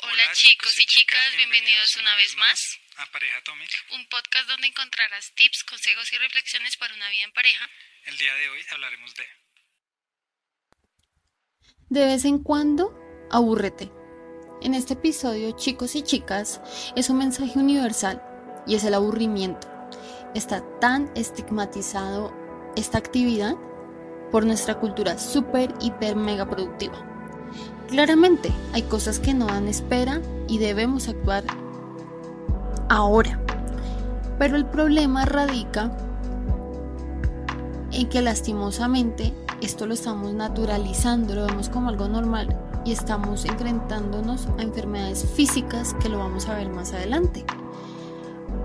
Hola chicos y chicas, bienvenidos una vez más a Pareja Atomic. un podcast donde encontrarás tips, consejos y reflexiones para una vida en pareja. El día de hoy hablaremos de De vez en cuando, abúrrete. En este episodio, chicos y chicas, es un mensaje universal y es el aburrimiento. Está tan estigmatizado esta actividad por nuestra cultura súper, hiper, mega productiva. Claramente, hay cosas que no dan espera y debemos actuar ahora. Pero el problema radica en que lastimosamente esto lo estamos naturalizando, lo vemos como algo normal y estamos enfrentándonos a enfermedades físicas que lo vamos a ver más adelante.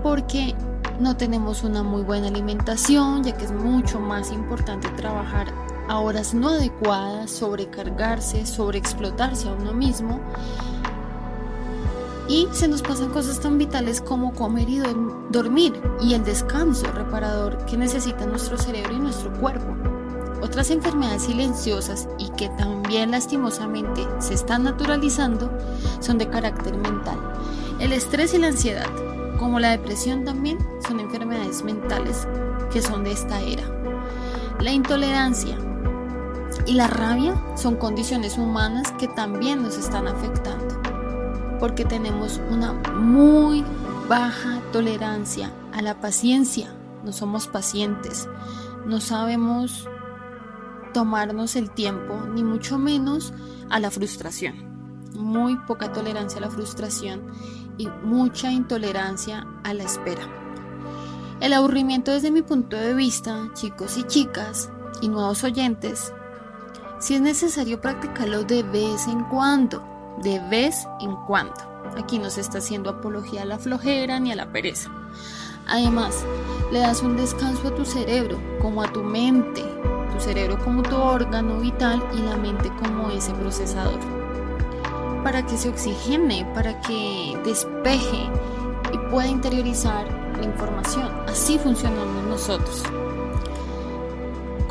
Porque no tenemos una muy buena alimentación, ya que es mucho más importante trabajar a horas no adecuadas, sobrecargarse, sobreexplotarse a uno mismo. Y se nos pasan cosas tan vitales como comer y dormir y el descanso reparador que necesita nuestro cerebro y nuestro cuerpo. Otras enfermedades silenciosas y que también lastimosamente se están naturalizando son de carácter mental. El estrés y la ansiedad, como la depresión también, son enfermedades mentales que son de esta era. La intolerancia, y la rabia son condiciones humanas que también nos están afectando, porque tenemos una muy baja tolerancia a la paciencia, no somos pacientes, no sabemos tomarnos el tiempo, ni mucho menos a la frustración. Muy poca tolerancia a la frustración y mucha intolerancia a la espera. El aburrimiento desde mi punto de vista, chicos y chicas y nuevos oyentes, si es necesario practicarlo de vez en cuando, de vez en cuando. Aquí no se está haciendo apología a la flojera ni a la pereza. Además, le das un descanso a tu cerebro, como a tu mente, tu cerebro como tu órgano vital y la mente como ese procesador. Para que se oxigene, para que despeje y pueda interiorizar la información. Así funcionamos nosotros.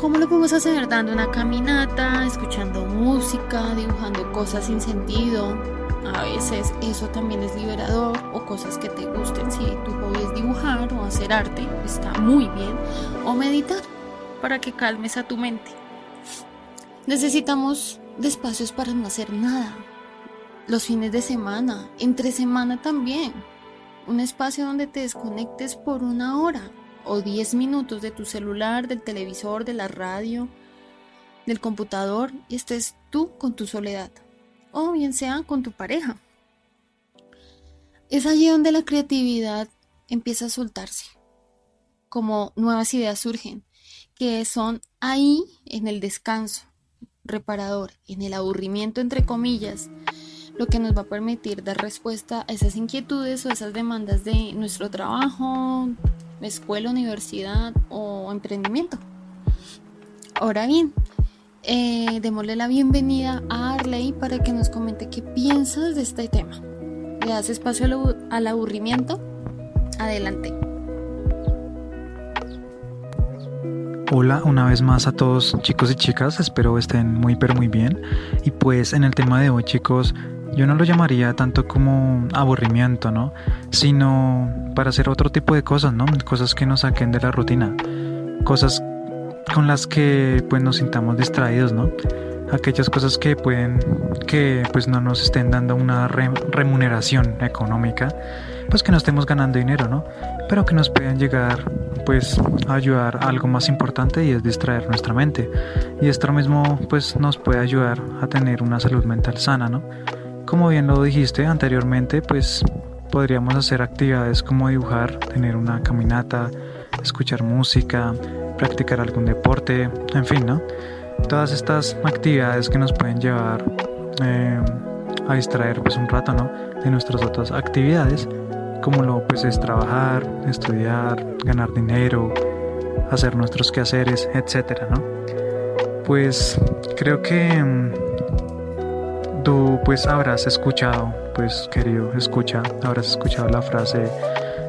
¿Cómo lo podemos hacer? Dando una caminata, escuchando música, dibujando cosas sin sentido. A veces eso también es liberador o cosas que te gusten. Si tu hobby es dibujar o hacer arte, está muy bien. O meditar para que calmes a tu mente. Necesitamos espacios para no hacer nada. Los fines de semana, entre semana también. Un espacio donde te desconectes por una hora o 10 minutos de tu celular, del televisor, de la radio, del computador y estés tú con tu soledad o bien sea con tu pareja. Es allí donde la creatividad empieza a soltarse, como nuevas ideas surgen, que son ahí en el descanso reparador, en el aburrimiento entre comillas, lo que nos va a permitir dar respuesta a esas inquietudes o esas demandas de nuestro trabajo, escuela, universidad o emprendimiento. Ahora bien, eh, démosle la bienvenida a Arley para que nos comente qué piensas de este tema. ¿Le das espacio al, al aburrimiento? Adelante. Hola una vez más a todos chicos y chicas, espero estén muy pero muy bien. Y pues en el tema de hoy chicos, yo no lo llamaría tanto como aburrimiento, ¿no? Sino para hacer otro tipo de cosas, ¿no? Cosas que nos saquen de la rutina, cosas con las que pues nos sintamos distraídos, ¿no? Aquellas cosas que pueden, que pues no nos estén dando una remuneración económica, pues que no estemos ganando dinero, ¿no? Pero que nos puedan llegar pues a ayudar a algo más importante y es distraer nuestra mente. Y esto mismo pues nos puede ayudar a tener una salud mental sana, ¿no? Como bien lo dijiste anteriormente, pues podríamos hacer actividades como dibujar, tener una caminata, escuchar música, practicar algún deporte, en fin, ¿no? Todas estas actividades que nos pueden llevar eh, a distraer pues un rato, ¿no? De nuestras otras actividades, como lo pues es trabajar, estudiar, ganar dinero, hacer nuestros quehaceres, etcétera, ¿no? Pues creo que mm, Tú pues habrás escuchado, pues querido, escucha, habrás escuchado la frase,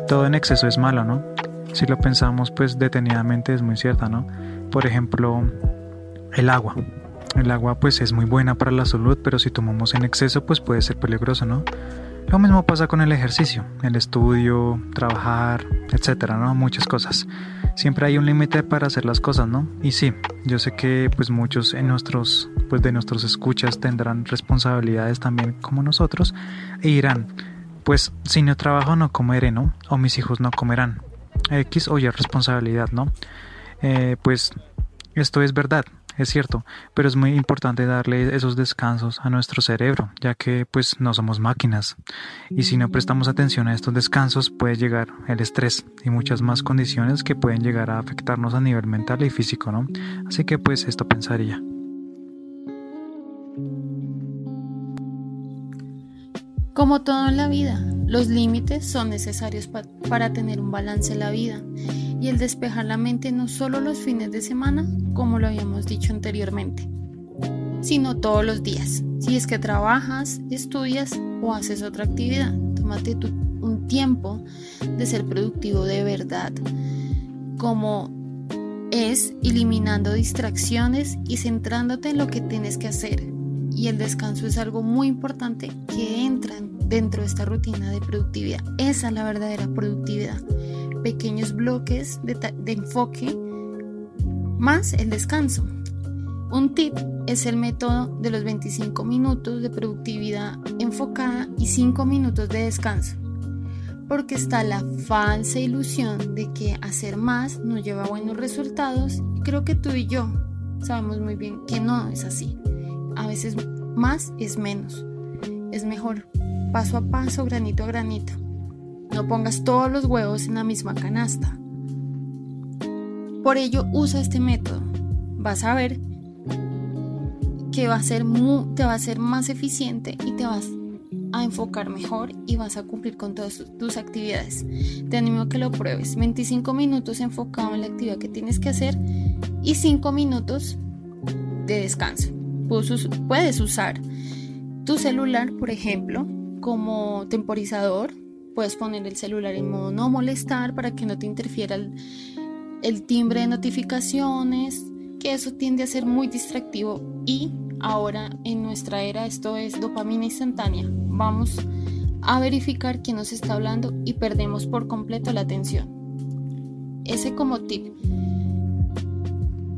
todo en exceso es malo, ¿no? Si lo pensamos pues detenidamente es muy cierta, ¿no? Por ejemplo, el agua. El agua pues es muy buena para la salud, pero si tomamos en exceso pues puede ser peligroso, ¿no? Lo mismo pasa con el ejercicio, el estudio, trabajar, etcétera, ¿no? Muchas cosas. Siempre hay un límite para hacer las cosas, ¿no? Y sí, yo sé que pues muchos en nuestros pues de nuestros escuchas tendrán responsabilidades también como nosotros e irán, pues si no trabajo no comeré, ¿no? O mis hijos no comerán. X o Y responsabilidad, ¿no? Eh, pues esto es verdad, es cierto, pero es muy importante darle esos descansos a nuestro cerebro, ya que pues no somos máquinas. Y si no prestamos atención a estos descansos puede llegar el estrés y muchas más condiciones que pueden llegar a afectarnos a nivel mental y físico, ¿no? Así que pues esto pensaría. Como todo en la vida, los límites son necesarios para tener un balance en la vida y el despejar la mente no solo los fines de semana, como lo habíamos dicho anteriormente, sino todos los días. Si es que trabajas, estudias o haces otra actividad, tómate un tiempo de ser productivo de verdad, como es eliminando distracciones y centrándote en lo que tienes que hacer y el descanso es algo muy importante que entra dentro de esta rutina de productividad. Esa es la verdadera productividad. Pequeños bloques de, enfoque más el descanso. Un tip es el método de los 25 minutos de productividad enfocada y 5 minutos de descanso. Porque está la falsa ilusión de que hacer más nos lleva a buenos resultados y creo que tú y yo sabemos muy bien que no es así a veces más es menos. Es mejor paso a paso, granito a granito. No pongas todos los huevos en la misma canasta. Por ello, usa este método. Vas a ver que va a ser te va a ser más eficiente y te vas a enfocar mejor y vas a cumplir con todas tus actividades. Te animo a que lo pruebes. 25 minutos enfocado en la actividad que tienes que hacer y 5 minutos de descanso puedes usar tu celular, por ejemplo, como temporizador. Puedes poner el celular en modo no molestar para que no te interfiera el, timbre de notificaciones, que eso tiende a ser muy distractivo y ahora en nuestra era esto es dopamina instantánea. Vamos a verificar quién nos está hablando y perdemos por completo la atención. Ese como tip.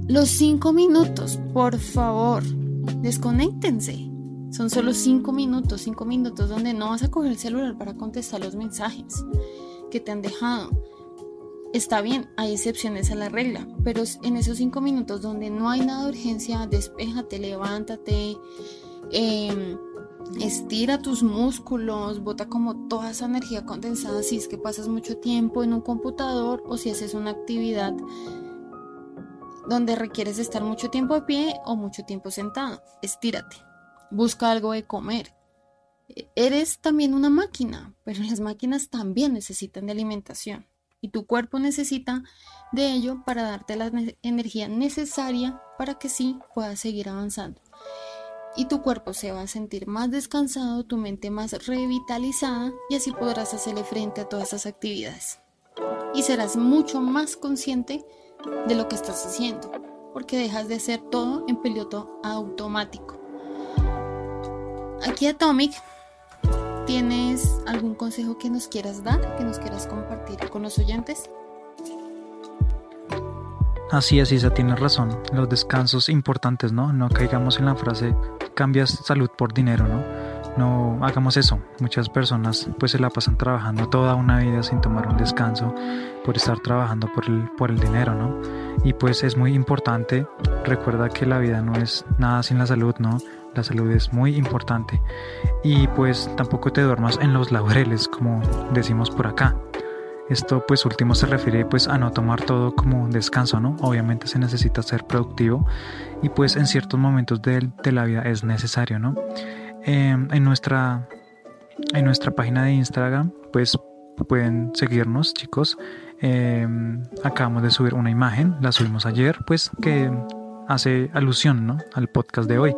Los cinco minutos, por favor, Desconéctense. Son solo 5 minutos, 5 minutos donde no vas a coger el celular para contestar los mensajes que te han dejado. Está bien, hay excepciones a la regla, pero en esos 5 minutos donde no hay nada de urgencia, despéjate, levántate, em, estira tus músculos, bota como toda esa energía condensada si es que pasas mucho tiempo en un computador o si haces una actividad donde requieres estar mucho tiempo de pie o mucho tiempo sentado. Estírate. Busca algo de comer. Eres también una máquina, pero las máquinas también necesitan de alimentación y tu cuerpo necesita de ello para darte la energía necesaria para que sí puedas seguir avanzando. Y tu cuerpo se va a sentir más descansado, tu mente más revitalizada y así podrás hacerle frente a todas esas actividades. Y serás mucho más consciente de lo que estás haciendo, porque dejas de hacer todo en piloto automático. Aquí Atomic, ¿tienes algún consejo que nos quieras dar, que nos quieras compartir con los oyentes? Así es, Isa, tienes razón. Los descansos importantes, ¿no? No caigamos en la frase cambias salud por dinero, ¿no? no hagamos eso. Muchas personas pues se la pasan trabajando toda una vida sin tomar un descanso por estar trabajando por el, por el dinero, ¿no? Y pues es muy importante, recuerda que la vida no es nada sin la salud, ¿no? La salud es muy importante. Y pues tampoco te duermas en los laureles, como decimos por acá. Esto pues último se refiere pues a no tomar todo como descanso, ¿no? Obviamente se necesita ser productivo y pues en ciertos momentos de, de la vida es necesario, ¿no? Em, en, nuestra, en nuestra página de Instagram, pues pueden seguirnos, chicos. Em, acabamos de subir una imagen, la subimos ayer, pues que hace alusión ¿no? al podcast de hoy.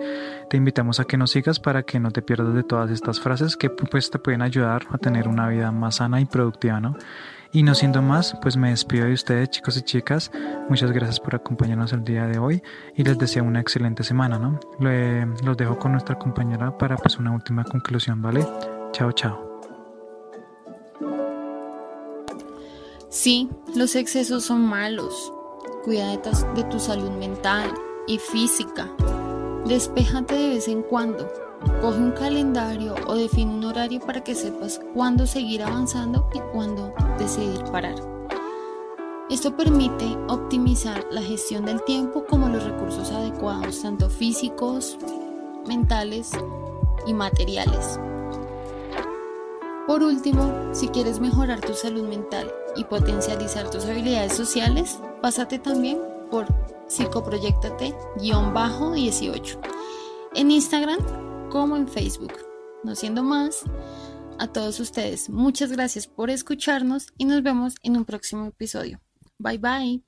Te invitamos a que nos sigas para que no te pierdas de todas estas frases que pues te pueden ayudar a tener una vida más sana y productiva, ¿no? Y no siendo más, pues me despido de ustedes chicos y chicas. Muchas gracias por acompañarnos el día de hoy y les deseo una excelente semana, ¿no? los dejo con nuestra compañera para pues una última conclusión, ¿vale? Chao, chao. Sí, los excesos son malos. Cuida de, tu salud mental y física. Despéjate de vez en cuando. Coge un calendario o define un horario para que sepas cuándo seguir avanzando y cuándo decidir parar. Esto permite optimizar la gestión del tiempo como los recursos adecuados, tanto físicos, mentales y materiales. Por último, si quieres mejorar tu salud mental y potencializar tus habilidades sociales, pásate también por psicoproyectate-18 en Instagram como en Facebook. No siendo más, a todos ustedes, muchas gracias por escucharnos y nos vemos en un próximo episodio. Bye bye.